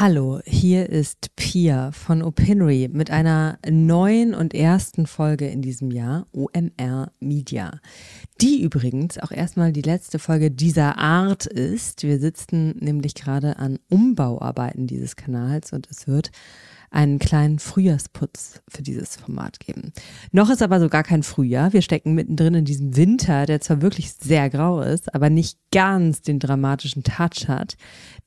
Hallo, hier ist Pia von Opinory mit einer neuen und ersten Folge in diesem Jahr, OMR Media. Die übrigens auch erstmal die letzte Folge dieser Art ist. Wir sitzen nämlich gerade an Umbauarbeiten dieses Kanals und es wird einen kleinen Frühjahrsputz für dieses Format geben. Noch ist aber so gar kein Frühjahr. Wir stecken mittendrin in diesem Winter, der zwar wirklich sehr grau ist, aber nicht ganz den dramatischen Touch hat,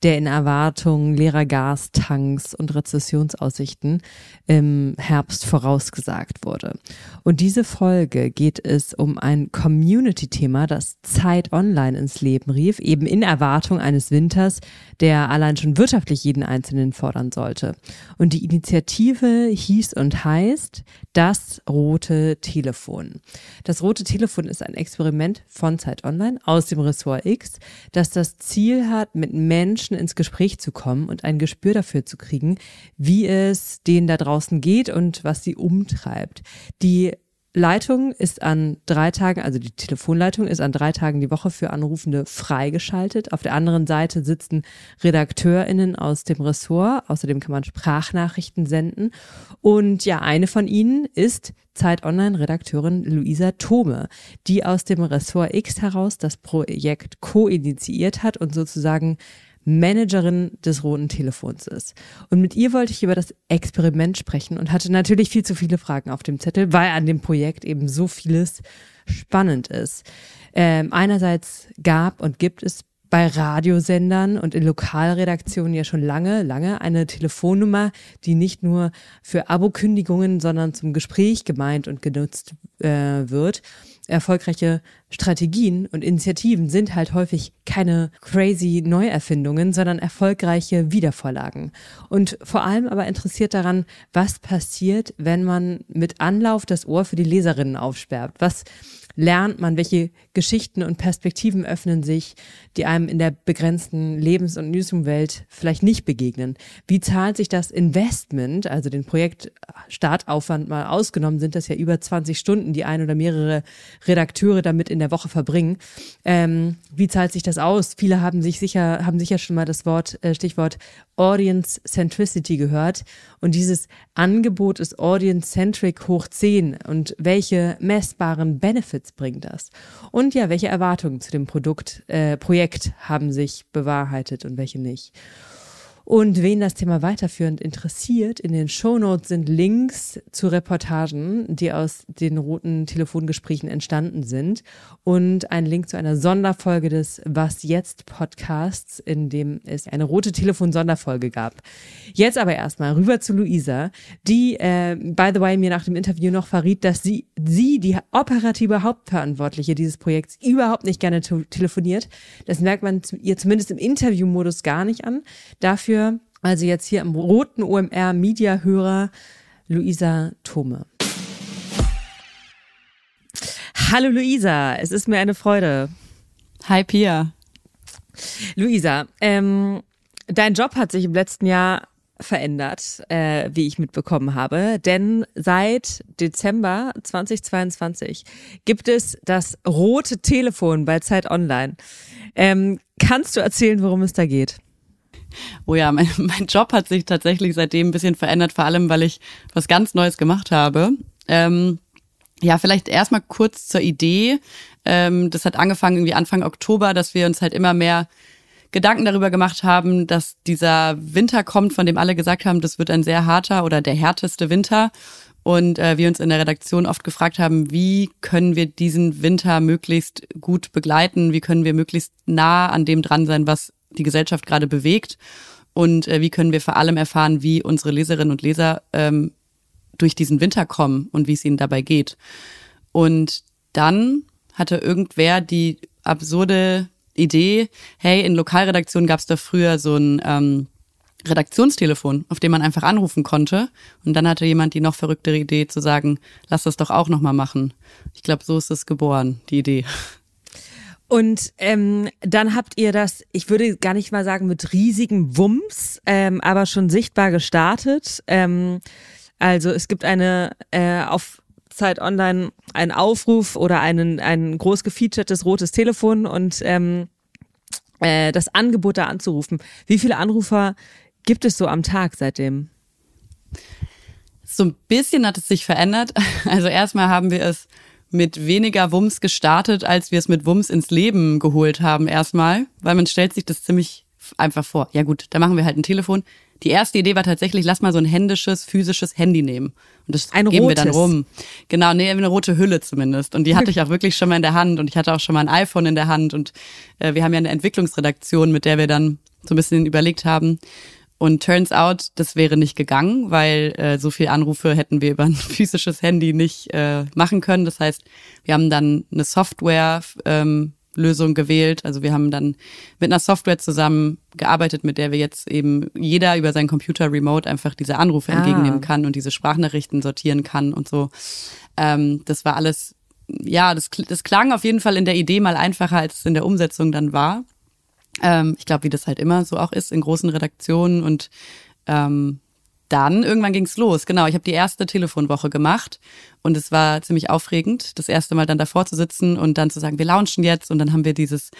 der in Erwartung leerer Gastanks und Rezessionsaussichten im Herbst vorausgesagt wurde. Und diese Folge geht es um ein Community-Thema, das Zeit Online ins Leben rief, eben in Erwartung eines Winters, der allein schon wirtschaftlich jeden Einzelnen fordern sollte. Und die Initiative hieß und heißt das rote Telefon. Das rote Telefon ist ein Experiment von Zeit Online aus dem Ressort X, das das Ziel hat, mit Menschen ins Gespräch zu kommen und ein Gespür dafür zu kriegen, wie es denen da draußen geht und was sie umtreibt. Die Leitung ist an drei Tagen, also die Telefonleitung ist an drei Tagen die Woche für Anrufende freigeschaltet. Auf der anderen Seite sitzen RedakteurInnen aus dem Ressort. Außerdem kann man Sprachnachrichten senden. Und ja, eine von ihnen ist Zeit Online-Redakteurin Luisa Thome, die aus dem Ressort X heraus das Projekt co-initiiert hat und sozusagen Managerin des roten Telefons ist. Und mit ihr wollte ich über das Experiment sprechen und hatte natürlich viel zu viele Fragen auf dem Zettel, weil an dem Projekt eben so vieles spannend ist. Ähm, einerseits gab und gibt es bei Radiosendern und in Lokalredaktionen ja schon lange, lange eine Telefonnummer, die nicht nur für Abokündigungen, sondern zum Gespräch gemeint und genutzt äh, wird erfolgreiche Strategien und Initiativen sind halt häufig keine crazy Neuerfindungen, sondern erfolgreiche Wiedervorlagen. Und vor allem aber interessiert daran, was passiert, wenn man mit Anlauf das Ohr für die Leserinnen aufsperrt. Was lernt man, welche Geschichten und Perspektiven öffnen sich, die einem in der begrenzten Lebens- und Newsroom-Welt vielleicht nicht begegnen. Wie zahlt sich das Investment, also den Projektstartaufwand mal ausgenommen, sind das ja über 20 Stunden, die ein oder mehrere Redakteure damit in der Woche verbringen. Ähm, wie zahlt sich das aus? Viele haben sich sicher, haben sicher schon mal das Wort, äh, Stichwort Audience Centricity gehört. Und dieses Angebot ist Audience Centric hoch 10. Und welche messbaren Benefits bringt das? Und ja, welche Erwartungen zu dem Produkt, äh, Projekt haben sich bewahrheitet und welche nicht? Und wen das Thema weiterführend interessiert, in den Shownotes sind Links zu Reportagen, die aus den roten Telefongesprächen entstanden sind und ein Link zu einer Sonderfolge des Was jetzt Podcasts, in dem es eine rote Telefon-Sonderfolge gab. Jetzt aber erstmal rüber zu Luisa, die, äh, by the way, mir nach dem Interview noch verriet, dass sie, sie, die operative Hauptverantwortliche dieses Projekts, überhaupt nicht gerne telefoniert. Das merkt man ihr zumindest im Interviewmodus gar nicht an. Dafür dafür. Also jetzt hier im roten OMR Media Hörer Luisa Thome. Hallo Luisa, es ist mir eine Freude. Hi Pia. Luisa, ähm, dein Job hat sich im letzten Jahr verändert, äh, wie ich mitbekommen habe. Denn seit Dezember 2022 gibt es das rote Telefon bei Zeit Online. Ähm, kannst du erzählen, worum es da geht? Oh ja, mein, mein Job hat sich tatsächlich seitdem ein bisschen verändert, vor allem weil ich was ganz Neues gemacht habe. Ähm, ja, vielleicht erstmal kurz zur Idee. Ähm, das hat angefangen irgendwie Anfang Oktober, dass wir uns halt immer mehr Gedanken darüber gemacht haben, dass dieser Winter kommt, von dem alle gesagt haben, das wird ein sehr harter oder der härteste Winter. Und äh, wir uns in der Redaktion oft gefragt haben, wie können wir diesen Winter möglichst gut begleiten? Wie können wir möglichst nah an dem dran sein, was die Gesellschaft gerade bewegt und äh, wie können wir vor allem erfahren, wie unsere Leserinnen und Leser ähm, durch diesen Winter kommen und wie es ihnen dabei geht. Und dann hatte irgendwer die absurde Idee, hey, in Lokalredaktionen gab es da früher so ein ähm, Redaktionstelefon, auf dem man einfach anrufen konnte. Und dann hatte jemand die noch verrücktere Idee zu sagen, lass das doch auch nochmal machen. Ich glaube, so ist es geboren, die Idee. Und ähm, dann habt ihr das, ich würde gar nicht mal sagen mit riesigen Wumms, ähm, aber schon sichtbar gestartet. Ähm, also es gibt eine äh, auf Zeit Online einen Aufruf oder einen, ein groß gefeaturtes rotes Telefon und ähm, äh, das Angebot da anzurufen. Wie viele Anrufer gibt es so am Tag seitdem? So ein bisschen hat es sich verändert. Also erstmal haben wir es mit weniger Wumms gestartet, als wir es mit Wumms ins Leben geholt haben erstmal, weil man stellt sich das ziemlich einfach vor. Ja gut, da machen wir halt ein Telefon. Die erste Idee war tatsächlich, lass mal so ein händisches, physisches Handy nehmen. Und das ein geben rotes. wir dann rum. Genau, nee, eine rote Hülle zumindest. Und die hatte ich auch wirklich schon mal in der Hand und ich hatte auch schon mal ein iPhone in der Hand und äh, wir haben ja eine Entwicklungsredaktion, mit der wir dann so ein bisschen überlegt haben, und turns out, das wäre nicht gegangen, weil äh, so viel Anrufe hätten wir über ein physisches Handy nicht äh, machen können. Das heißt, wir haben dann eine Software ähm, Lösung gewählt. Also wir haben dann mit einer Software zusammen gearbeitet, mit der wir jetzt eben jeder über seinen Computer remote einfach diese Anrufe ah. entgegennehmen kann und diese Sprachnachrichten sortieren kann und so. Ähm, das war alles, ja, das, das klang auf jeden Fall in der Idee mal einfacher, als es in der Umsetzung dann war. Ähm, ich glaube, wie das halt immer so auch ist in großen Redaktionen und ähm, dann irgendwann ging's los. Genau, ich habe die erste Telefonwoche gemacht und es war ziemlich aufregend, das erste Mal dann davor zu sitzen und dann zu sagen, wir launchen jetzt und dann haben wir dieses,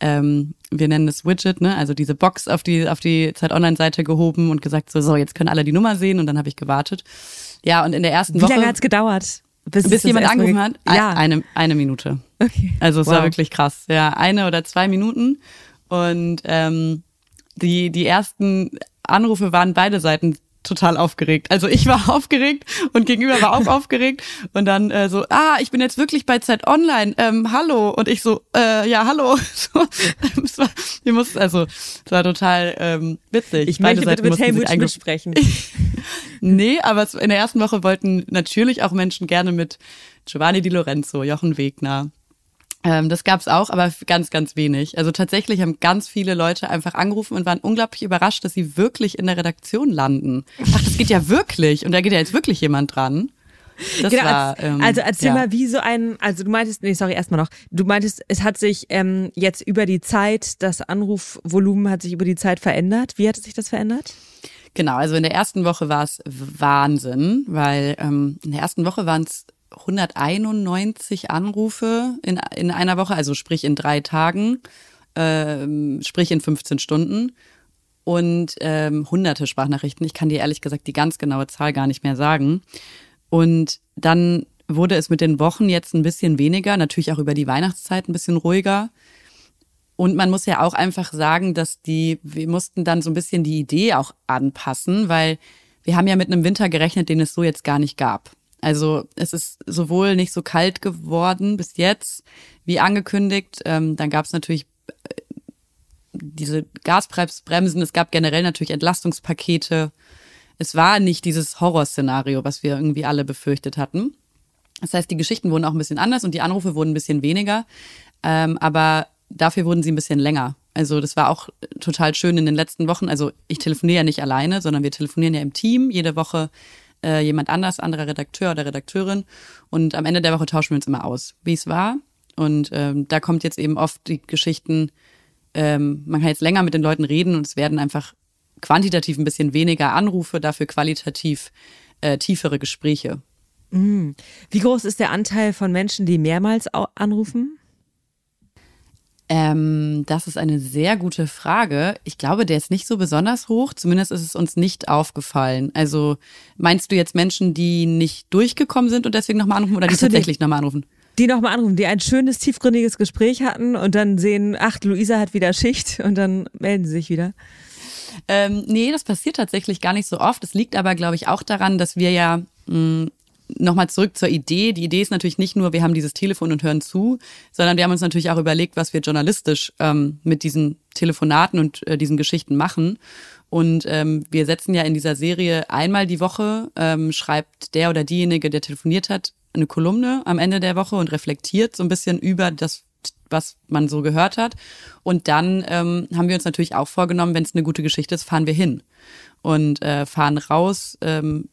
ähm, wir nennen es Widget, ne, also diese Box auf die auf die Zeit Online-Seite gehoben und gesagt so, so jetzt können alle die Nummer sehen und dann habe ich gewartet. Ja und in der ersten Wie Woche. Wie lange hat's gedauert? Bis, bis jemand angerufen hat? Ja. Eine, eine Minute. Okay. Also es wow. war wirklich krass. Ja, eine oder zwei Minuten. Und ähm, die, die ersten Anrufe waren beide Seiten total aufgeregt. Also ich war aufgeregt und gegenüber war auch aufgeregt und dann äh, so, ah, ich bin jetzt wirklich bei Zeit Online, ähm, hallo und ich so, äh, ja, hallo. So, es war, wir mussten, also es war total ähm, witzig. Ich Beide möchte bitte mit Helmut sprechen. nee, aber in der ersten Woche wollten natürlich auch Menschen gerne mit Giovanni Di Lorenzo, Jochen Wegner, ähm, das gab's auch, aber ganz, ganz wenig. Also tatsächlich haben ganz viele Leute einfach angerufen und waren unglaublich überrascht, dass sie wirklich in der Redaktion landen. Ach, das geht ja wirklich. Und da geht ja jetzt wirklich jemand dran. Das genau, war, ähm, also erzähl ja. mal, wie so ein, also du meintest, nee, sorry, erstmal noch, du meintest, es hat sich ähm, jetzt über die Zeit, das Anrufvolumen hat sich über die Zeit verändert. Wie hat sich das verändert? Genau, also in der ersten Woche war es Wahnsinn, weil ähm, in der ersten Woche waren es 191 Anrufe in, in einer Woche, also sprich in drei Tagen, ähm, sprich in 15 Stunden und ähm, hunderte Sprachnachrichten. Ich kann dir ehrlich gesagt die ganz genaue Zahl gar nicht mehr sagen. Und dann wurde es mit den Wochen jetzt ein bisschen weniger, natürlich auch über die Weihnachtszeit ein bisschen ruhiger. Und man muss ja auch einfach sagen, dass die, wir mussten dann so ein bisschen die Idee auch anpassen, weil wir haben ja mit einem Winter gerechnet, den es so jetzt gar nicht gab. Also es ist sowohl nicht so kalt geworden bis jetzt, wie angekündigt. Ähm, dann gab es natürlich äh, diese Gasbremsen, es gab generell natürlich Entlastungspakete. Es war nicht dieses Horrorszenario, was wir irgendwie alle befürchtet hatten. Das heißt, die Geschichten wurden auch ein bisschen anders und die Anrufe wurden ein bisschen weniger, ähm, aber dafür wurden sie ein bisschen länger. Also das war auch total schön in den letzten Wochen. Also ich telefoniere ja nicht alleine, sondern wir telefonieren ja im Team. Jede Woche äh, jemand anders, anderer Redakteur oder Redakteurin. Und am Ende der Woche tauschen wir uns immer aus, wie es war. Und ähm, da kommt jetzt eben oft die Geschichten, ähm, man kann jetzt länger mit den Leuten reden und es werden einfach quantitativ ein bisschen weniger Anrufe, dafür qualitativ äh, tiefere Gespräche. Mm. Wie groß ist der Anteil von Menschen, die mehrmals anrufen? Ähm, das ist eine sehr gute Frage. Ich glaube, der ist nicht so besonders hoch. Zumindest ist es uns nicht aufgefallen. Also meinst du jetzt Menschen, die nicht durchgekommen sind und deswegen nochmal anrufen oder die so, tatsächlich nochmal anrufen? Die nochmal anrufen, die ein schönes, tiefgründiges Gespräch hatten und dann sehen, ach, Luisa hat wieder Schicht und dann melden sie sich wieder. Ähm, nee, das passiert tatsächlich gar nicht so oft. Es liegt aber, glaube ich, auch daran, dass wir ja mh, mm, nochmal zurück zur Idee. Die Idee ist natürlich nicht nur, wir haben dieses Telefon und hören zu, sondern wir haben uns natürlich auch überlegt, was wir journalistisch ähm, mit diesen Telefonaten und äh, diesen Geschichten machen. Und ähm, wir setzen ja in dieser Serie einmal die Woche, ähm, schreibt der oder diejenige, der telefoniert hat, eine Kolumne am Ende der Woche und reflektiert so ein bisschen über das, was man so gehört hat. Und dann ähm, haben wir uns natürlich auch vorgenommen, wenn es eine gute Geschichte ist, fahren wir hin und äh, fahren raus, ähm,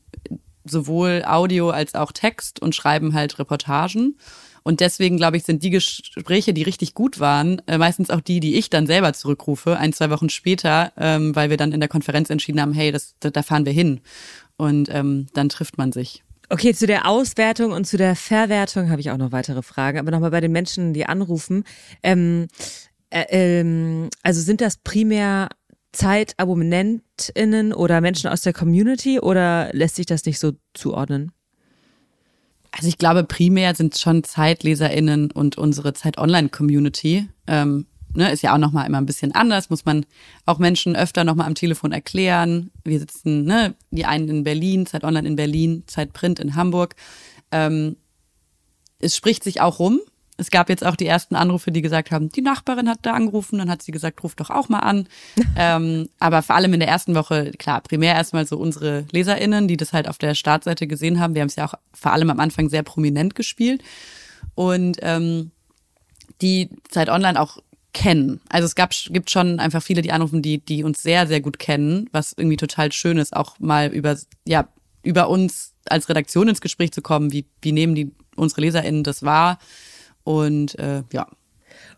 sowohl Audio als auch Text und schreiben halt Reportagen. Und deswegen, glaube ich, sind die Gespräche, die richtig gut waren, äh, meistens auch die, die ich dann selber zurückrufe, ein, zwei Wochen später, ähm, weil wir dann in der Konferenz entschieden haben, hey, das, da fahren wir hin. Und ähm, dann trifft man sich. Okay, zu der Auswertung und zu der Verwertung habe ich auch noch weitere Fragen. Aber nochmal bei den Menschen, die anrufen. Ähm, äh, ähm, also sind das primär ZeitabonnentInnen oder Menschen aus der Community oder lässt sich das nicht so zuordnen? Also ich glaube, primär sind schon ZeitleserInnen und unsere Zeit-Online-Community. Ähm, ne, ist ja auch nochmal immer ein bisschen anders, muss man auch Menschen öfter nochmal am Telefon erklären. Wir sitzen, ne, die einen in Berlin, Zeit Online in Berlin, Zeit Print in Hamburg. Ähm, es spricht sich auch rum, es gab jetzt auch die ersten Anrufe, die gesagt haben, die Nachbarin hat da angerufen, dann hat sie gesagt, ruf doch auch mal an. ähm, aber vor allem in der ersten Woche, klar, primär erstmal so unsere LeserInnen, die das halt auf der Startseite gesehen haben. Wir haben es ja auch vor allem am Anfang sehr prominent gespielt. Und ähm, die Zeit Online auch kennen. Also es gab, gibt schon einfach viele, die anrufen, die, die uns sehr, sehr gut kennen, was irgendwie total schön ist, auch mal über, ja, über uns als Redaktion ins Gespräch zu kommen. Wie, wie nehmen die unsere LeserInnen das wahr? Und äh, ja.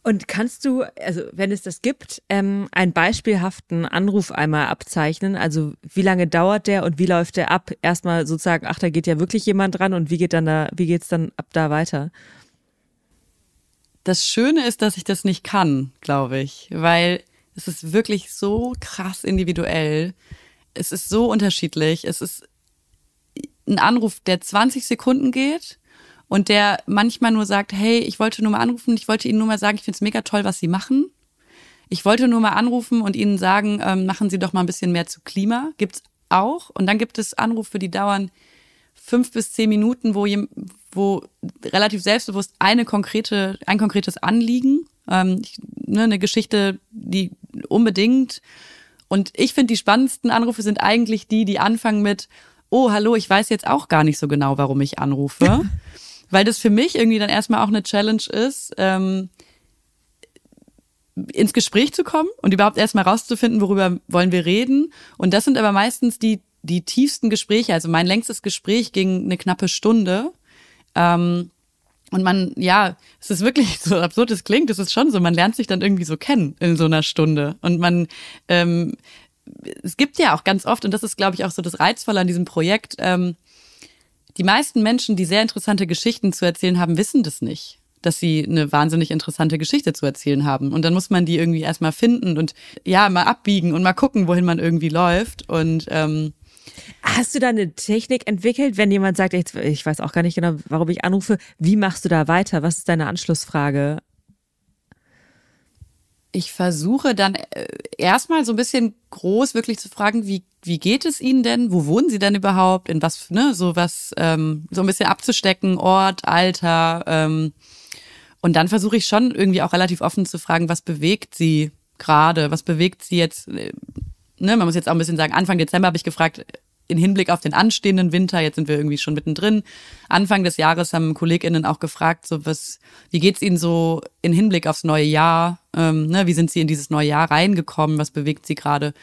Und kannst du, also wenn es das gibt, ähm, einen beispielhaften Anruf einmal abzeichnen? Also wie lange dauert der und wie läuft der ab? Erstmal sozusagen, ach, da geht ja wirklich jemand dran und wie geht dann da, wie geht's dann ab da weiter? Das Schöne ist, dass ich das nicht kann, glaube ich, weil es ist wirklich so krass individuell. Es ist so unterschiedlich. Es ist ein Anruf, der 20 Sekunden geht und der manchmal nur sagt, hey, ich wollte nur mal anrufen, ich wollte Ihnen nur mal sagen, ich finde es mega toll, was Sie machen. Ich wollte nur mal anrufen und Ihnen sagen, ähm, machen Sie doch mal ein bisschen mehr zu Klima. Gibt's auch. Und dann gibt es Anrufe, die dauern fünf bis zehn Minuten, wo, wo relativ selbstbewusst eine konkrete, ein konkretes Anliegen, ähm, ne, eine Geschichte, die unbedingt. Und ich finde, die spannendsten Anrufe sind eigentlich die, die anfangen mit, oh, hallo, ich weiß jetzt auch gar nicht so genau, warum ich anrufe. weil das für mich irgendwie dann erstmal auch eine Challenge ist, ähm, ins Gespräch zu kommen und überhaupt erstmal rauszufinden, worüber wollen wir reden. Und das sind aber meistens die, die tiefsten Gespräche. Also mein längstes Gespräch ging eine knappe Stunde. Ähm, und man, ja, es ist wirklich so absurd es klingt, es ist schon so, man lernt sich dann irgendwie so kennen in so einer Stunde. Und man, ähm, es gibt ja auch ganz oft, und das ist, glaube ich, auch so das Reizvolle an diesem Projekt, ähm, die meisten Menschen, die sehr interessante Geschichten zu erzählen haben, wissen das nicht dass sie eine wahnsinnig interessante Geschichte zu erzählen haben. Und dann muss man die irgendwie erstmal finden und ja, mal abbiegen und mal gucken, wohin man irgendwie läuft. Und ähm, Hast du da eine Technik entwickelt, wenn jemand sagt, ich, ich weiß auch gar nicht genau, warum ich anrufe, wie machst du da weiter? Was ist deine Anschlussfrage? ich versuche dann äh, erstmal so ein bisschen groß wirklich zu fragen, wie, wie geht es Ihnen denn? Wo wohnen Sie denn überhaupt? In was, ne, so was, ähm, so ein bisschen abzustecken, Ort, Alter. Ähm, und dann versuche ich schon irgendwie auch relativ offen zu fragen, was bewegt Sie gerade? Was bewegt Sie jetzt? Äh, ne, man muss jetzt auch ein bisschen sagen, Anfang Dezember habe ich gefragt, in Hinblick auf den anstehenden Winter, jetzt sind wir irgendwie schon mittendrin. Anfang des Jahres haben KollegInnen auch gefragt, so was, wie geht's Ihnen so in Hinblick aufs neue Jahr? Ähm, ne, wie sind Sie in dieses neue Jahr reingekommen? Was bewegt Sie gerade?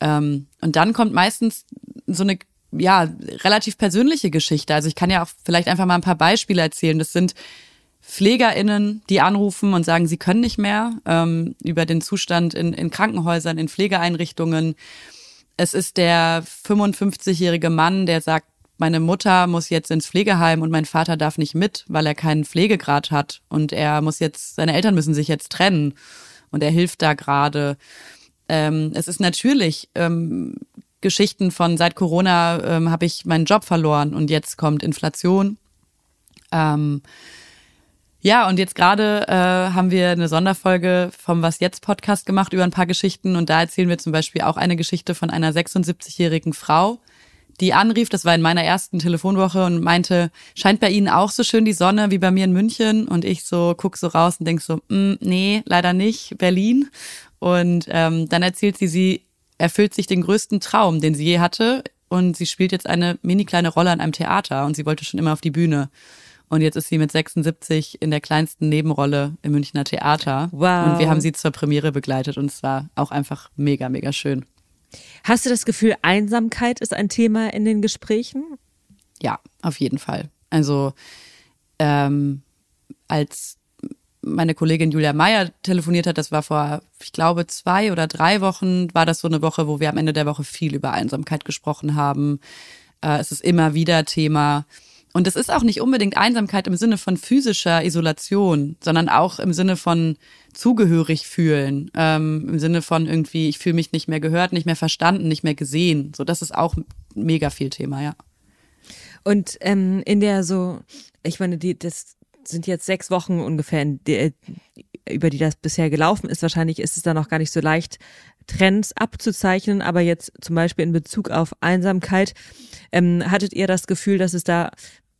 Ähm, und dann kommt meistens so eine ja relativ persönliche Geschichte. Also ich kann ja auch vielleicht einfach mal ein paar Beispiele erzählen. Das sind PflegerInnen, die anrufen und sagen, sie können nicht mehr ähm, über den Zustand in, in Krankenhäusern, in Pflegeeinrichtungen es ist der 55-jährige Mann, der sagt, meine Mutter muss jetzt ins Pflegeheim und mein Vater darf nicht mit, weil er keinen Pflegegrad hat und er muss jetzt, seine Eltern müssen sich jetzt trennen und er hilft da gerade. Ähm, es ist natürlich ähm, Geschichten von seit Corona ähm, habe ich meinen Job verloren und jetzt kommt Inflation. Ähm, ja, und jetzt gerade äh, haben wir eine Sonderfolge vom Was jetzt Podcast gemacht über ein paar Geschichten und da erzählen wir zum Beispiel auch eine Geschichte von einer 76-jährigen Frau, die anrief, das war in meiner ersten Telefonwoche und meinte, scheint bei Ihnen auch so schön die Sonne wie bei mir in München? Und ich so guck so raus und denk so, mm, nee, leider nicht, Berlin. Und ähm, dann erzählt sie, sie erfüllt sich den größten Traum, den sie je hatte und sie spielt jetzt eine mini kleine Rolle an einem Theater und sie wollte schon immer auf die Bühne. Und jetzt ist sie mit 76 in der kleinsten Nebenrolle im Münchner Theater. Wow. Und wir haben sie zur Premiere begleitet und es war auch einfach mega, mega schön. Hast du das Gefühl, Einsamkeit ist ein Thema in den Gesprächen? Ja, auf jeden Fall. Also ähm, als meine Kollegin Julia Meyer telefoniert hat, das war vor, ich glaube, zwei oder drei Wochen, war das so eine Woche, wo wir am Ende der Woche viel über Einsamkeit gesprochen haben. Äh, es ist immer wieder Thema. Und das ist auch nicht unbedingt Einsamkeit im Sinne von physischer Isolation, sondern auch im Sinne von zugehörig fühlen, ähm, im Sinne von irgendwie, ich fühle mich nicht mehr gehört, nicht mehr verstanden, nicht mehr gesehen. So, das ist auch mega viel Thema, ja. Und ähm, in der so, ich meine, die, das sind jetzt sechs Wochen ungefähr, die, über die das bisher gelaufen ist. Wahrscheinlich ist es da noch gar nicht so leicht, Trends abzuzeichnen, aber jetzt zum Beispiel in Bezug auf Einsamkeit, ähm, hattet ihr das Gefühl, dass es da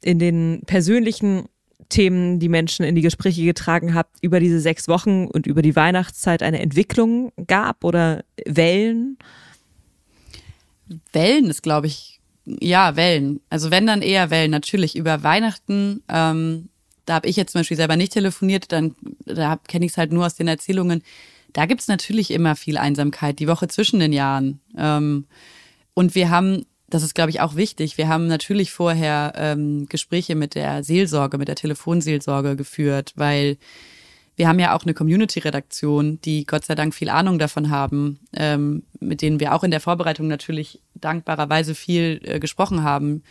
in den persönlichen Themen, die Menschen in die Gespräche getragen habt, über diese sechs Wochen und über die Weihnachtszeit eine Entwicklung gab oder Wellen? Wellen ist, glaube ich, ja, Wellen. Also wenn dann eher Wellen, natürlich über Weihnachten. Ähm, da habe ich jetzt zum Beispiel selber nicht telefoniert, dann da kenne ich es halt nur aus den Erzählungen. Da gibt's natürlich immer viel Einsamkeit, die Woche zwischen den Jahren. Ähm, und wir haben, das ist, glaube ich, auch wichtig, wir haben natürlich vorher ähm, Gespräche mit der Seelsorge, mit der Telefonseelsorge geführt, weil wir haben ja auch eine Community-Redaktion, die Gott sei Dank viel Ahnung davon haben, ähm, mit denen wir auch in der Vorbereitung natürlich dankbarerweise viel äh, gesprochen haben.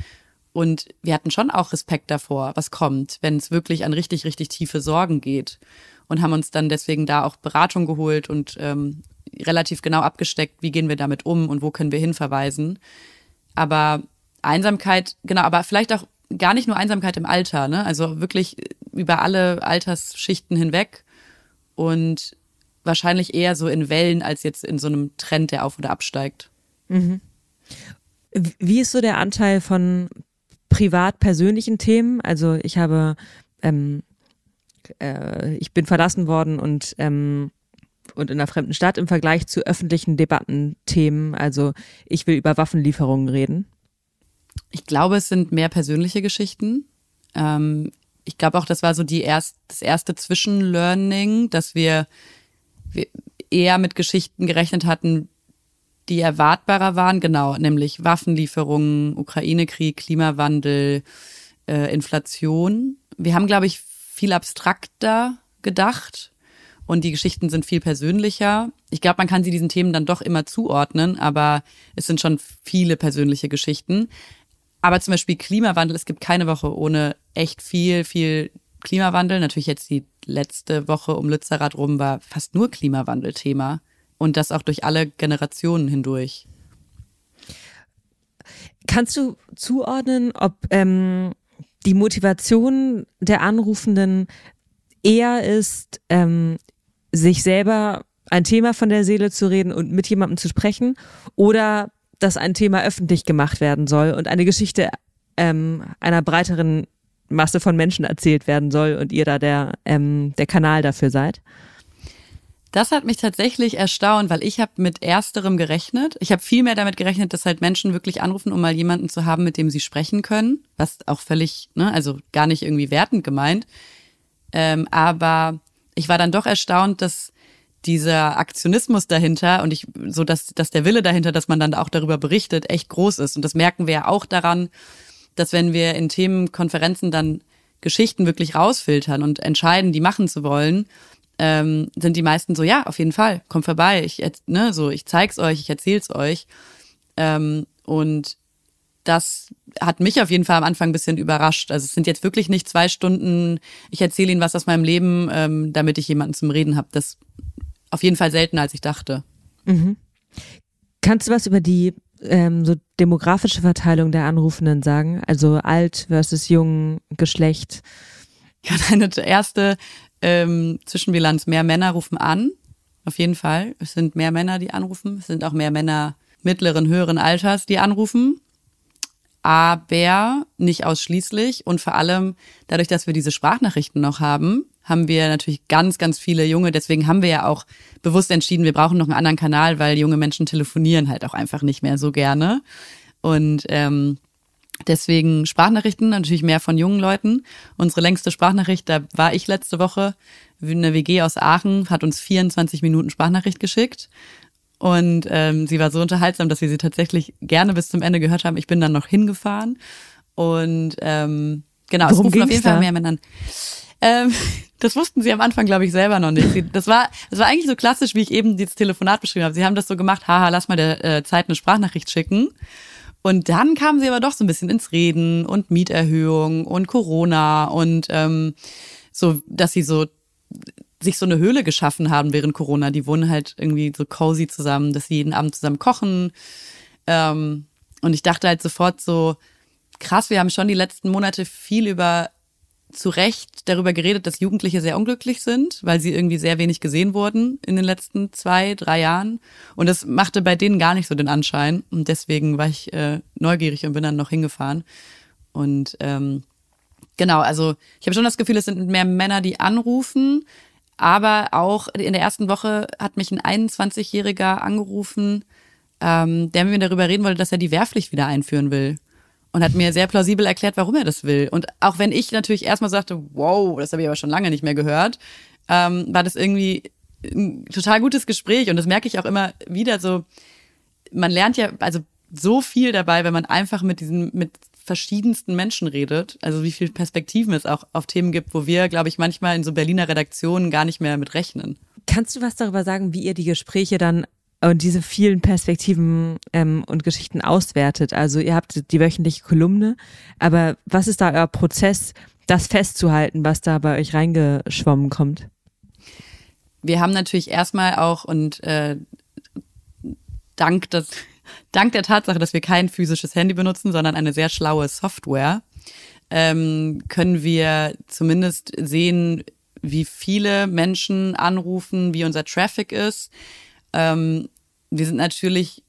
Und wir hatten schon auch Respekt davor, was kommt, wenn es wirklich an richtig, richtig tiefe Sorgen geht. Und haben uns dann deswegen da auch Beratung geholt und ähm, relativ genau abgesteckt, wie gehen wir damit um und wo können wir hinverweisen. Aber Einsamkeit, genau, aber vielleicht auch gar nicht nur Einsamkeit im Alter, ne? Also wirklich über alle Altersschichten hinweg und wahrscheinlich eher so in Wellen als jetzt in so einem Trend, der auf oder absteigt. Mhm. Wie ist so der Anteil von privat persönlichen Themen? Also ich habe, ähm, äh, ich bin verlassen worden und ähm, und in einer fremden Stadt im Vergleich zu öffentlichen Debattenthemen. Also ich will über Waffenlieferungen reden. Ich glaube, es sind mehr persönliche Geschichten. Ähm, ich glaube auch, das war so die erst, das erste Zwischenlearning, dass wir, wir eher mit Geschichten gerechnet hatten, die erwartbarer waren, genau, nämlich Waffenlieferungen, Ukraine-Krieg, Klimawandel, äh, Inflation. Wir haben, glaube ich, viel abstrakter gedacht und die Geschichten sind viel persönlicher. Ich glaube, man kann sie diesen Themen dann doch immer zuordnen, aber es sind schon viele persönliche Geschichten. Aber zum Beispiel Klimawandel, es gibt keine Woche ohne echt viel, viel Klimawandel. Natürlich jetzt die letzte Woche um Lützerath rum war fast nur Klimawandel-Thema. Und das auch durch alle Generationen hindurch. Kannst du zuordnen, ob ähm, die Motivation der Anrufenden eher ist, ähm, sich selber ein Thema von der Seele zu reden und mit jemandem zu sprechen oder dass ein Thema öffentlich gemacht werden soll und eine Geschichte ähm, einer breiteren Masse von Menschen erzählt werden soll und ihr da der, ähm, der Kanal dafür seid? Das hat mich tatsächlich erstaunt, weil ich habe mit ersterem gerechnet. Ich habe viel mehr damit gerechnet, dass halt Menschen wirklich anrufen, um mal jemanden zu haben, mit dem sie sprechen können, was auch völlig, ne, also gar nicht irgendwie wertend gemeint. Ähm, aber ich war dann doch erstaunt, dass dieser Aktionismus dahinter und ich so dass dass der Wille dahinter, dass man dann auch darüber berichtet, echt groß ist und das merken wir ja auch daran, dass wenn wir in Themenkonferenzen dann Geschichten wirklich rausfiltern und entscheiden, die machen zu wollen, ähm, sind die meisten so ja auf jeden Fall, kommt vorbei, ich ne so ich zeig's euch, ich erzähl's euch ähm, und das hat mich auf jeden Fall am Anfang ein bisschen überrascht. Also es sind jetzt wirklich nicht zwei Stunden, ich erzähle Ihnen was aus meinem Leben, ähm, damit ich jemanden zum Reden habe. Das auf jeden Fall seltener, als ich dachte. Mhm. Kannst du was über die ähm, so demografische Verteilung der Anrufenden sagen? Also alt versus jung, Geschlecht? Ja, eine erste ähm, Zwischenbilanz. Mehr Männer rufen an, auf jeden Fall. Es sind mehr Männer, die anrufen. Es sind auch mehr Männer mittleren, höheren Alters, die anrufen. Aber nicht ausschließlich und vor allem dadurch, dass wir diese Sprachnachrichten noch haben, haben wir natürlich ganz, ganz viele junge. Deswegen haben wir ja auch bewusst entschieden, wir brauchen noch einen anderen Kanal, weil junge Menschen telefonieren halt auch einfach nicht mehr so gerne. Und ähm, deswegen Sprachnachrichten natürlich mehr von jungen Leuten. Unsere längste Sprachnachricht, da war ich letzte Woche. Eine WG aus Aachen hat uns 24 Minuten Sprachnachricht geschickt. Und ähm, sie war so unterhaltsam, dass wir sie tatsächlich gerne bis zum Ende gehört haben. Ich bin dann noch hingefahren. Und ähm, genau, Worum es rufen auf jeden Fall mehr Männern. Ähm, das wussten sie am Anfang, glaube ich, selber noch nicht. Das war, das war eigentlich so klassisch, wie ich eben dieses Telefonat beschrieben habe. Sie haben das so gemacht, haha, lass mal der äh, Zeit eine Sprachnachricht schicken. Und dann kamen sie aber doch so ein bisschen ins Reden und Mieterhöhung und Corona und ähm, so, dass sie so sich so eine Höhle geschaffen haben während Corona. Die wohnen halt irgendwie so cozy zusammen, dass sie jeden Abend zusammen kochen. Ähm, und ich dachte halt sofort so, krass, wir haben schon die letzten Monate viel über zu Recht darüber geredet, dass Jugendliche sehr unglücklich sind, weil sie irgendwie sehr wenig gesehen wurden in den letzten zwei, drei Jahren. Und das machte bei denen gar nicht so den Anschein. Und deswegen war ich äh, neugierig und bin dann noch hingefahren. Und ähm, genau, also ich habe schon das Gefühl, es sind mehr Männer, die anrufen. Aber auch in der ersten Woche hat mich ein 21-Jähriger angerufen, ähm, der mit mir darüber reden wollte, dass er die Wehrpflicht wieder einführen will und hat mir sehr plausibel erklärt, warum er das will. Und auch wenn ich natürlich erstmal sagte, wow, das habe ich aber schon lange nicht mehr gehört, ähm, war das irgendwie ein total gutes Gespräch. Und das merke ich auch immer wieder so. Man lernt ja also so viel dabei, wenn man einfach mit diesen, mit verschiedensten Menschen redet. Also wie viele Perspektiven es auch auf Themen gibt, wo wir, glaube ich, manchmal in so Berliner Redaktionen gar nicht mehr mit rechnen. Kannst du was darüber sagen, wie ihr die Gespräche dann und diese vielen Perspektiven ähm, und Geschichten auswertet. Also ihr habt die wöchentliche Kolumne, aber was ist da euer Prozess, das festzuhalten, was da bei euch reingeschwommen kommt? Wir haben natürlich erstmal auch und äh, dank des, dank der Tatsache, dass wir kein physisches Handy benutzen, sondern eine sehr schlaue Software, ähm, können wir zumindest sehen, wie viele Menschen anrufen, wie unser Traffic ist. Ähm, wir sind natürlich,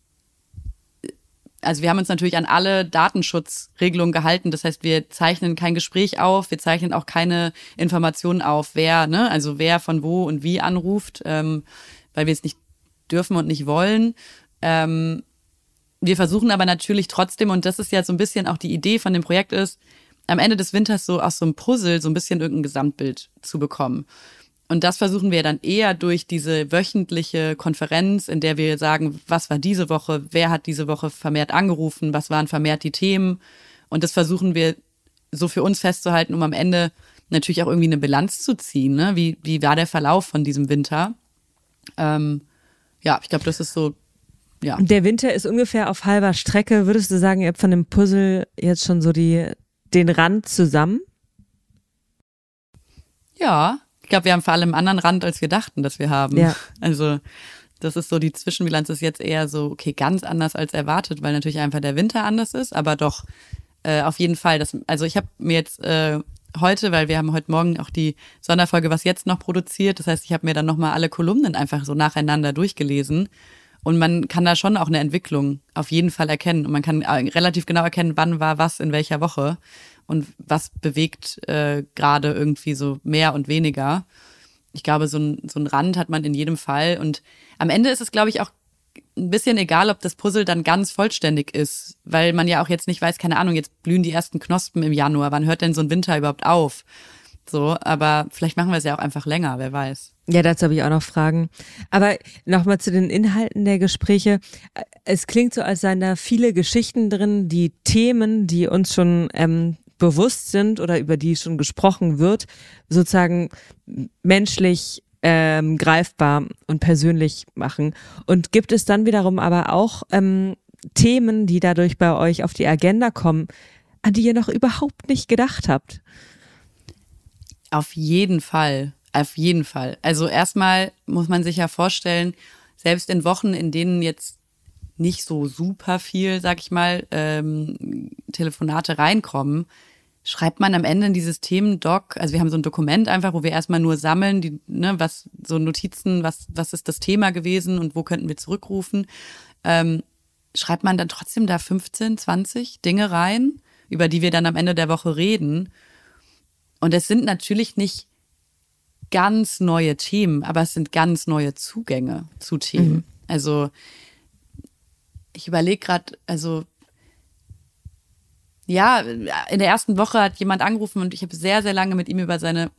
also wir haben uns natürlich an alle Datenschutzregelungen gehalten. Das heißt, wir zeichnen kein Gespräch auf, wir zeichnen auch keine Informationen auf, wer, ne, also wer von wo und wie anruft, ähm, weil wir es nicht dürfen und nicht wollen. Ähm, wir versuchen aber natürlich trotzdem, und das ist ja so ein bisschen auch die Idee von dem Projekt ist, am Ende des Winters so aus so einem Puzzle so ein bisschen irgendein Gesamtbild zu bekommen. Und das versuchen wir dann eher durch diese wöchentliche Konferenz, in der wir sagen, was war diese Woche, wer hat diese Woche vermehrt angerufen, was waren vermehrt die Themen. Und das versuchen wir so für uns festzuhalten, um am Ende natürlich auch irgendwie eine Bilanz zu ziehen. Ne? Wie, wie war der Verlauf von diesem Winter? Ähm, ja, ich glaube, das ist so. Ja. Der Winter ist ungefähr auf halber Strecke. Würdest du sagen, ihr habt von dem Puzzle jetzt schon so die, den Rand zusammen? Ja, ich glaube, wir haben vor allem einen anderen Rand, als wir dachten, dass wir haben. Ja. Also das ist so, die Zwischenbilanz ist jetzt eher so, okay, ganz anders als erwartet, weil natürlich einfach der Winter anders ist, aber doch äh, auf jeden Fall. Das, also ich habe mir jetzt äh, heute, weil wir haben heute Morgen auch die Sonderfolge Was jetzt noch produziert. Das heißt, ich habe mir dann nochmal alle Kolumnen einfach so nacheinander durchgelesen. Und man kann da schon auch eine Entwicklung auf jeden Fall erkennen. Und man kann äh, relativ genau erkennen, wann war was in welcher Woche und was bewegt äh, gerade irgendwie so mehr und weniger. Ich glaube, so ein, so ein Rand hat man in jedem Fall. Und am Ende ist es, glaube ich, auch ein bisschen egal, ob das Puzzle dann ganz vollständig ist, weil man ja auch jetzt nicht weiß, keine Ahnung, jetzt blühen die ersten Knospen im Januar. Wann hört denn so ein Winter überhaupt auf? So, aber vielleicht machen wir es ja auch einfach länger, wer weiß. Ja, dazu habe ich auch noch Fragen. Aber nochmal zu den Inhalten der Gespräche. Es klingt so, als seien da viele Geschichten drin, die Themen, die uns schon ähm, bewusst sind oder über die schon gesprochen wird, sozusagen menschlich ähm, greifbar und persönlich machen. Und gibt es dann wiederum aber auch ähm, Themen, die dadurch bei euch auf die Agenda kommen, an die ihr noch überhaupt nicht gedacht habt? Auf jeden Fall, auf jeden Fall. Also erstmal muss man sich ja vorstellen, selbst in Wochen, in denen jetzt nicht so super viel, sag ich mal, ähm, Telefonate reinkommen, schreibt man am Ende in dieses Themendoc, also wir haben so ein Dokument einfach, wo wir erstmal nur sammeln, die, ne, was, so Notizen, was, was ist das Thema gewesen und wo könnten wir zurückrufen. Ähm, schreibt man dann trotzdem da 15, 20 Dinge rein, über die wir dann am Ende der Woche reden. Und es sind natürlich nicht ganz neue Themen, aber es sind ganz neue Zugänge zu Themen. Mhm. Also ich überlege gerade, also ja, in der ersten Woche hat jemand angerufen und ich habe sehr, sehr lange mit ihm über seine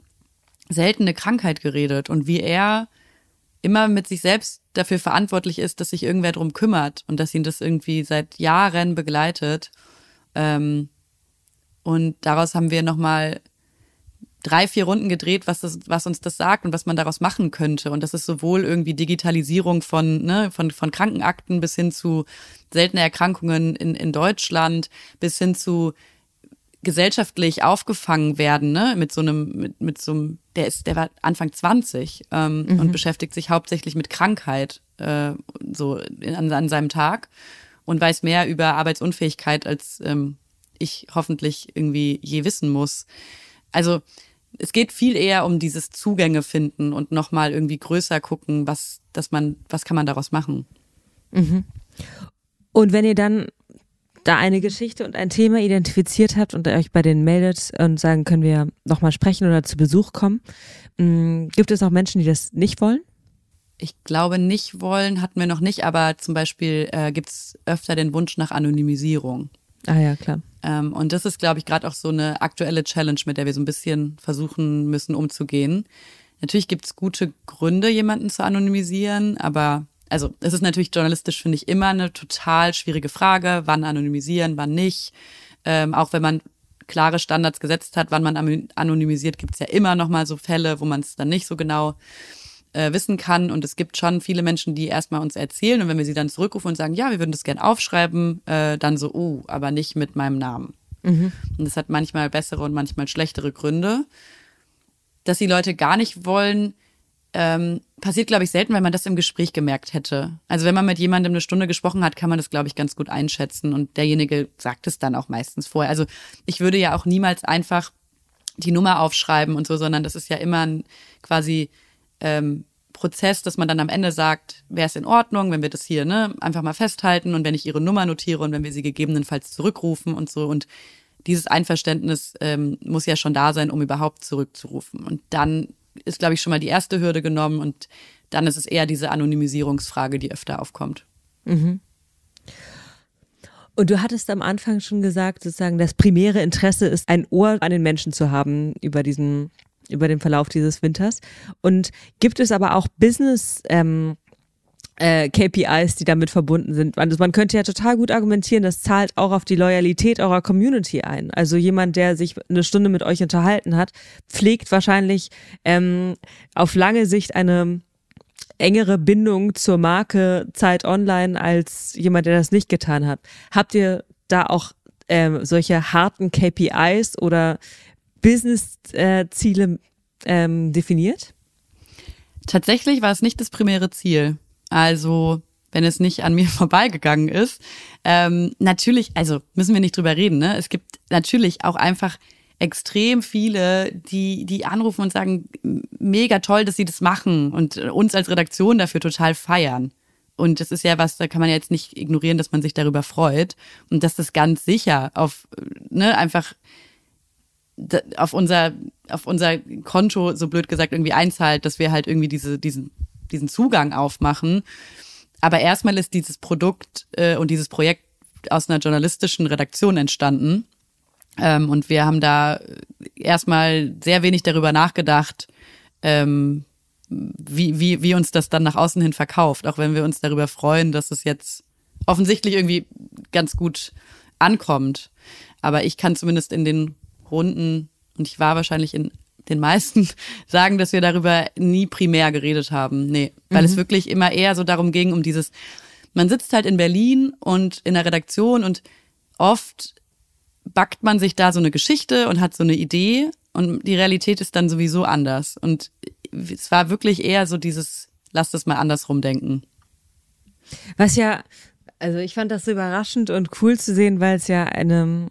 seltene Krankheit geredet und wie er immer mit sich selbst dafür verantwortlich ist, dass sich irgendwer drum kümmert und dass ihn das irgendwie seit Jahren begleitet. Ähm, und daraus haben wir nochmal drei, vier Runden gedreht, was, das, was uns das sagt und was man daraus machen könnte. Und das ist sowohl irgendwie Digitalisierung von, ne, von, von Krankenakten bis hin zu seltene Erkrankungen in, in Deutschland, bis hin zu gesellschaftlich aufgefangen werden, ne, mit so einem, mit, mit so einem, der ist, der war Anfang 20 ähm, mhm. und beschäftigt sich hauptsächlich mit Krankheit äh, so in, an, an seinem Tag und weiß mehr über Arbeitsunfähigkeit, als ähm, ich hoffentlich irgendwie je wissen muss. Also es geht viel eher um dieses Zugänge finden und nochmal irgendwie größer gucken, was, dass man, was kann man daraus machen. Mhm. Und wenn ihr dann da eine Geschichte und ein Thema identifiziert habt und euch bei denen meldet und sagen, können wir nochmal sprechen oder zu Besuch kommen, mm, gibt es auch Menschen, die das nicht wollen? Ich glaube, nicht wollen hatten wir noch nicht, aber zum Beispiel äh, gibt es öfter den Wunsch nach Anonymisierung. Ah ja, klar. Ähm, und das ist, glaube ich, gerade auch so eine aktuelle Challenge, mit der wir so ein bisschen versuchen müssen umzugehen. Natürlich gibt es gute Gründe, jemanden zu anonymisieren, aber also es ist natürlich journalistisch, finde ich, immer eine total schwierige Frage, wann anonymisieren, wann nicht. Ähm, auch wenn man klare Standards gesetzt hat, wann man anonymisiert, gibt es ja immer noch mal so Fälle, wo man es dann nicht so genau äh, wissen kann. Und es gibt schon viele Menschen, die erstmal uns erzählen und wenn wir sie dann zurückrufen und sagen, ja, wir würden das gerne aufschreiben, äh, dann so, oh, aber nicht mit meinem Namen. Mhm. Und das hat manchmal bessere und manchmal schlechtere Gründe. Dass die Leute gar nicht wollen, ähm, passiert, glaube ich, selten, weil man das im Gespräch gemerkt hätte. Also wenn man mit jemandem eine Stunde gesprochen hat, kann man das, glaube ich, ganz gut einschätzen und derjenige sagt es dann auch meistens vorher. Also ich würde ja auch niemals einfach die Nummer aufschreiben und so, sondern das ist ja immer ein quasi ähm, Prozess, dass man dann am Ende sagt, wäre es in Ordnung, wenn wir das hier ne, einfach mal festhalten und wenn ich ihre Nummer notiere und wenn wir sie gegebenenfalls zurückrufen und so. Und dieses Einverständnis ähm, muss ja schon da sein, um überhaupt zurückzurufen. Und dann ist, glaube ich, schon mal die erste Hürde genommen und dann ist es eher diese Anonymisierungsfrage, die öfter aufkommt. Mhm. Und du hattest am Anfang schon gesagt, sozusagen, das primäre Interesse ist, ein Ohr an den Menschen zu haben über diesen über den Verlauf dieses Winters. Und gibt es aber auch Business ähm, äh, KPIs, die damit verbunden sind. Also man könnte ja total gut argumentieren, das zahlt auch auf die Loyalität eurer Community ein. Also jemand, der sich eine Stunde mit euch unterhalten hat, pflegt wahrscheinlich ähm, auf lange Sicht eine engere Bindung zur Marke Zeit Online als jemand, der das nicht getan hat. Habt ihr da auch ähm, solche harten KPIs oder Business-Ziele ähm, definiert? Tatsächlich war es nicht das primäre Ziel. Also wenn es nicht an mir vorbeigegangen ist. Ähm, natürlich, also müssen wir nicht drüber reden. Ne? Es gibt natürlich auch einfach extrem viele, die, die anrufen und sagen, mega toll, dass sie das machen und uns als Redaktion dafür total feiern. Und das ist ja was, da kann man jetzt nicht ignorieren, dass man sich darüber freut und dass das ganz sicher auf, ne, einfach auf unser, auf unser Konto, so blöd gesagt, irgendwie einzahlt, dass wir halt irgendwie diese, diesen, diesen Zugang aufmachen. Aber erstmal ist dieses Produkt äh, und dieses Projekt aus einer journalistischen Redaktion entstanden. Ähm, und wir haben da erstmal sehr wenig darüber nachgedacht, ähm, wie, wie, wie uns das dann nach außen hin verkauft, auch wenn wir uns darüber freuen, dass es jetzt offensichtlich irgendwie ganz gut ankommt. Aber ich kann zumindest in den Runden, und ich war wahrscheinlich in den meisten, sagen, dass wir darüber nie primär geredet haben. Nee, weil mhm. es wirklich immer eher so darum ging, um dieses, man sitzt halt in Berlin und in der Redaktion und oft backt man sich da so eine Geschichte und hat so eine Idee und die Realität ist dann sowieso anders. Und es war wirklich eher so dieses, lass das mal andersrum denken. Was ja, also ich fand das so überraschend und cool zu sehen, weil es ja eine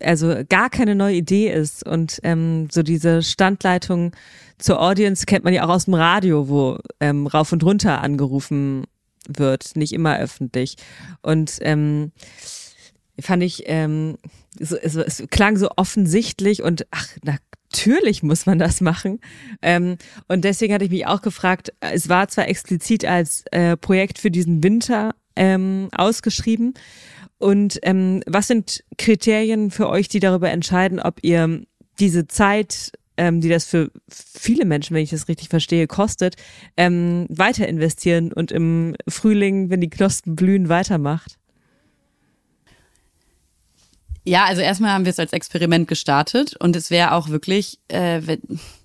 also gar keine neue Idee ist. Und ähm, so diese Standleitung zur Audience kennt man ja auch aus dem Radio, wo ähm, rauf und runter angerufen wird, nicht immer öffentlich. Und ähm, fand ich ähm, so, es, es klang so offensichtlich und ach natürlich muss man das machen. Ähm, und deswegen hatte ich mich auch gefragt, es war zwar explizit als äh, Projekt für diesen Winter ähm, ausgeschrieben und ähm, was sind Kriterien für euch, die darüber entscheiden, ob ihr diese Zeit, ähm, die das für viele Menschen, wenn ich das richtig verstehe, kostet, ähm, weiter investieren und im Frühling, wenn die Knospen blühen, weitermacht? Ja, also erstmal haben wir es als Experiment gestartet und es wäre auch wirklich, äh,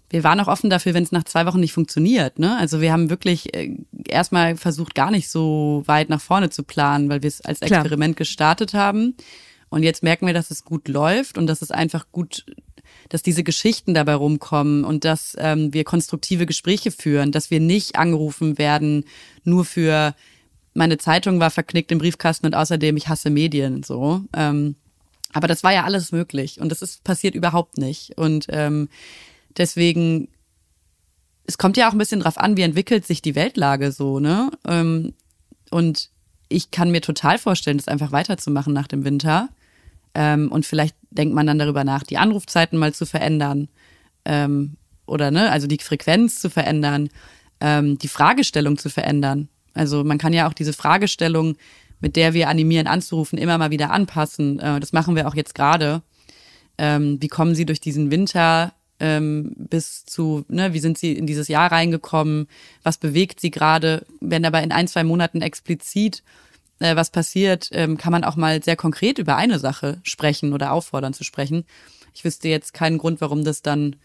wir waren auch offen dafür, wenn es nach zwei Wochen nicht funktioniert. Ne? Also wir haben wirklich äh, erstmal versucht, gar nicht so weit nach vorne zu planen, weil wir es als Experiment Klar. gestartet haben. Und jetzt merken wir, dass es gut läuft und dass es einfach gut, dass diese Geschichten dabei rumkommen und dass ähm, wir konstruktive Gespräche führen, dass wir nicht angerufen werden nur für meine Zeitung war verknickt im Briefkasten und außerdem ich hasse Medien so. Ähm, aber das war ja alles möglich und das ist passiert überhaupt nicht. Und ähm, deswegen, es kommt ja auch ein bisschen drauf an, wie entwickelt sich die Weltlage so, ne? Ähm, und ich kann mir total vorstellen, das einfach weiterzumachen nach dem Winter. Ähm, und vielleicht denkt man dann darüber nach, die Anrufzeiten mal zu verändern. Ähm, oder ne, also die Frequenz zu verändern, die Fragestellung zu verändern. Also man kann ja auch diese Fragestellung, mit der wir animieren anzurufen, immer mal wieder anpassen. Äh, das machen wir auch jetzt gerade. Wie kommen Sie durch diesen Winter ähm, bis zu, ne, wie sind Sie in dieses Jahr reingekommen? Was bewegt Sie gerade? Wenn aber in ein, zwei Monaten explizit äh, was passiert, ähm, kann man auch mal sehr konkret über eine Sache sprechen oder auffordern zu sprechen. Ich wüsste jetzt keinen Grund, warum das dann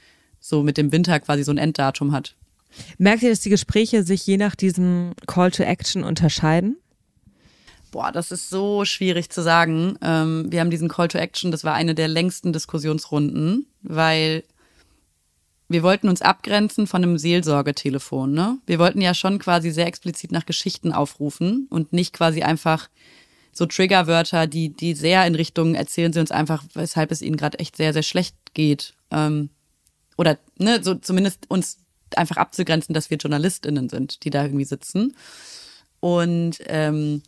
so mit dem Winter quasi so ein Enddatum hat. Merkt ihr, dass die Gespräche sich je nach diesem Call to Action unterscheiden? Boah, das ist so schwierig zu sagen. Ähm, wir haben diesen Call to Action, das war eine der längsten Diskussionsrunden, weil wir wollten uns abgrenzen von einem Seelsorgetelefon. Ne? Wir wollten ja schon quasi sehr explizit nach Geschichten aufrufen und nicht quasi einfach so Triggerwörter, die, die sehr in Richtung erzählen Sie uns einfach, weshalb es Ihnen gerade echt sehr, sehr schlecht geht. Ähm, oder ne, so zumindest uns einfach abzugrenzen, dass wir JournalistInnen sind, die da irgendwie sitzen. Und ähm,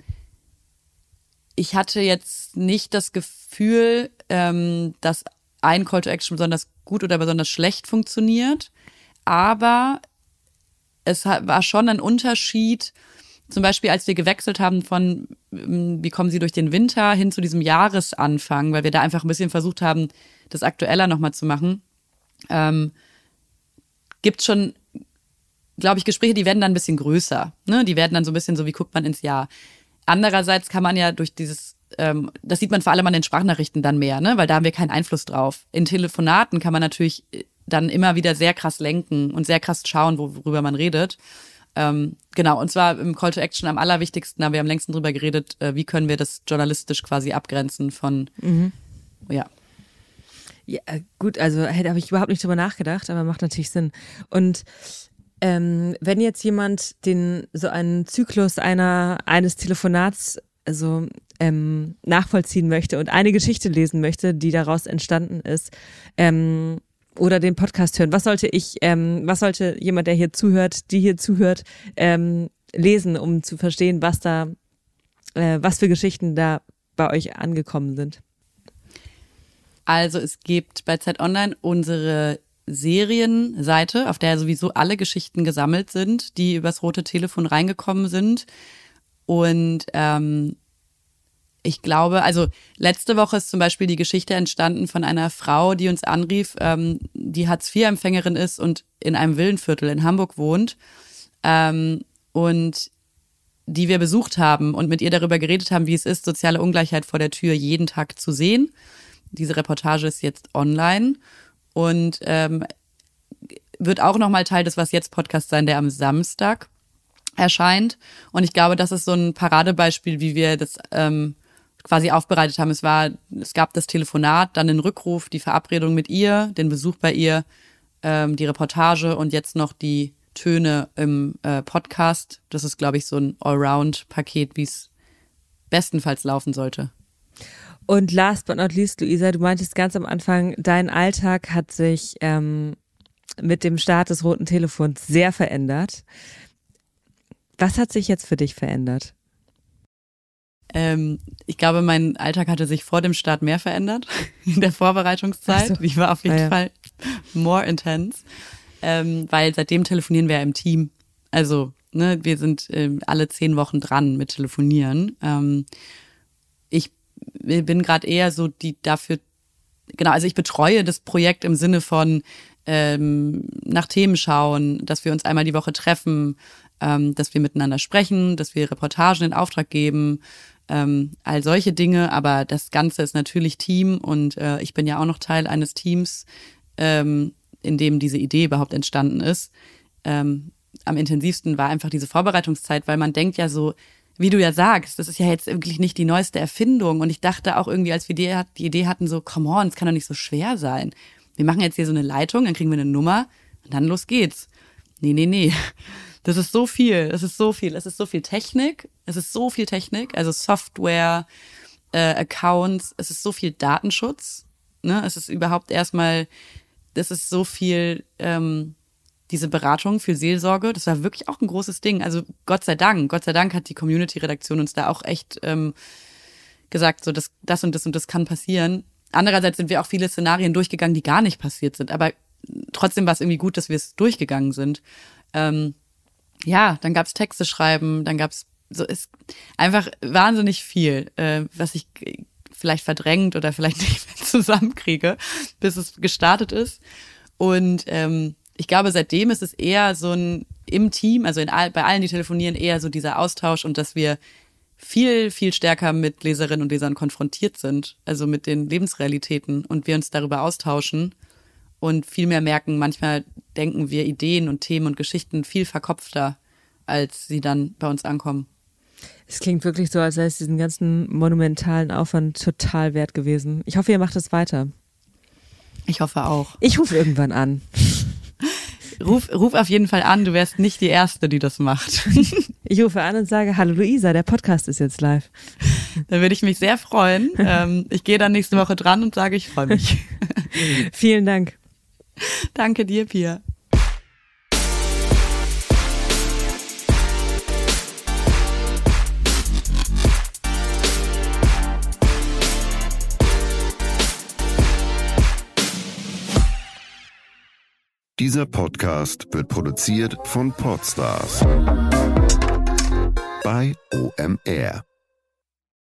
ich hatte jetzt nicht das Gefühl, ähm, dass ein Call to Action besonders gut oder besonders schlecht funktioniert, aber es war schon ein Unterschied, zum Beispiel als wir gewechselt haben von, ähm, wie kommen Sie durch den Winter hin zu diesem Jahresanfang, weil wir da einfach ein bisschen versucht haben, das aktueller nochmal zu machen, ähm, gibt schon, glaube ich, Gespräche, die werden dann ein bisschen größer. Ne? Die werden dann so ein bisschen so, wie guckt man ins Jahr. Andererseits kann man ja durch dieses, ähm, das sieht man vor allem an den Sprachnachrichten dann mehr, ne? weil da haben wir keinen Einfluss drauf. In Telefonaten kann man natürlich äh, dann immer wieder sehr krass lenken und sehr krass schauen, worüber man redet. Ähm, genau, und zwar im Call to Action am allerwichtigsten, haben wir am längsten drüber geredet, äh, wie können wir das journalistisch quasi abgrenzen von, mhm. ja. Ja, äh, gut, also hätte habe ich überhaupt nicht drüber nachgedacht, aber macht natürlich Sinn. Und ähm, wenn jetzt jemand den so einen Zyklus einer eines Telefonats also ähm, nachvollziehen möchte und eine Geschichte lesen möchte, die daraus entstanden ist, ähm, oder den Podcast hören, was sollte ich, ähm, was sollte jemand, der hier zuhört, die hier zuhört, ähm, lesen, um zu verstehen, was da, äh, was für Geschichten da bei euch angekommen sind? Also es gibt bei Zeit Online unsere Serienseite, auf der sowieso alle Geschichten gesammelt sind, die übers rote Telefon reingekommen sind. Und ähm, ich glaube, also letzte Woche ist zum Beispiel die Geschichte entstanden von einer Frau, die uns anrief, ähm, die Hartz-IV-Empfängerin ist und in einem Villenviertel in Hamburg wohnt. Ähm, und die wir besucht haben und mit ihr darüber geredet haben, wie es ist, soziale Ungleichheit vor der Tür jeden Tag zu sehen. Diese Reportage ist jetzt online und ähm, wird auch nochmal Teil des Was jetzt Podcast sein, der am Samstag erscheint. Und ich glaube, das ist so ein Paradebeispiel, wie wir das ähm, quasi aufbereitet haben. Es war, es gab das Telefonat, dann den Rückruf, die Verabredung mit ihr, den Besuch bei ihr, ähm, die Reportage und jetzt noch die Töne im äh, Podcast. Das ist, glaube ich, so ein Allround-Paket, wie es bestenfalls laufen sollte. Und last but not least, Luisa, du meintest ganz am Anfang, dein Alltag hat sich ähm, mit dem Start des roten Telefons sehr verändert. Was hat sich jetzt für dich verändert? Ähm, ich glaube, mein Alltag hatte sich vor dem Start mehr verändert in der Vorbereitungszeit. So. Die war auf jeden ah, ja. Fall more intense, ähm, weil seitdem telefonieren wir ja im Team. Also ne, wir sind ähm, alle zehn Wochen dran mit Telefonieren. Ähm, ich bin gerade eher so die dafür, genau, also ich betreue das Projekt im Sinne von ähm, nach Themen schauen, dass wir uns einmal die Woche treffen, ähm, dass wir miteinander sprechen, dass wir Reportagen in Auftrag geben, ähm, all solche Dinge. Aber das Ganze ist natürlich Team und äh, ich bin ja auch noch Teil eines Teams, ähm, in dem diese Idee überhaupt entstanden ist. Ähm, am intensivsten war einfach diese Vorbereitungszeit, weil man denkt ja so, wie du ja sagst, das ist ja jetzt wirklich nicht die neueste Erfindung. Und ich dachte auch irgendwie, als wir die, Idee hatten, so, come on, es kann doch nicht so schwer sein. Wir machen jetzt hier so eine Leitung, dann kriegen wir eine Nummer und dann los geht's. Nee, nee, nee. Das ist so viel, das ist so viel, es ist so viel Technik, es ist so viel Technik, also Software, äh, Accounts, es ist so viel Datenschutz, ne? Es ist überhaupt erstmal, das ist so viel ähm, diese Beratung für Seelsorge, das war wirklich auch ein großes Ding. Also Gott sei Dank, Gott sei Dank hat die Community-Redaktion uns da auch echt ähm, gesagt, so das, das und das und das kann passieren. Andererseits sind wir auch viele Szenarien durchgegangen, die gar nicht passiert sind. Aber trotzdem war es irgendwie gut, dass wir es durchgegangen sind. Ähm, ja, dann gab's Texte schreiben, dann gab's so ist einfach wahnsinnig viel, äh, was ich vielleicht verdrängt oder vielleicht nicht mehr zusammenkriege, bis es gestartet ist. Und ähm, ich glaube, seitdem ist es eher so ein im Team, also in all, bei allen, die telefonieren, eher so dieser Austausch und dass wir viel, viel stärker mit Leserinnen und Lesern konfrontiert sind, also mit den Lebensrealitäten und wir uns darüber austauschen und viel mehr merken, manchmal denken wir Ideen und Themen und Geschichten viel verkopfter, als sie dann bei uns ankommen. Es klingt wirklich so, als sei es diesen ganzen monumentalen Aufwand total wert gewesen. Ich hoffe, ihr macht es weiter. Ich hoffe auch. Ich rufe irgendwann an. Ruf, ruf auf jeden Fall an, du wärst nicht die Erste, die das macht. Ich rufe an und sage, hallo Luisa, der Podcast ist jetzt live. Dann würde ich mich sehr freuen. Ähm, ich gehe dann nächste Woche dran und sage, ich freue mich. Vielen Dank. Danke dir, Pia. Dieser Podcast wird produziert von Podstars bei OMR.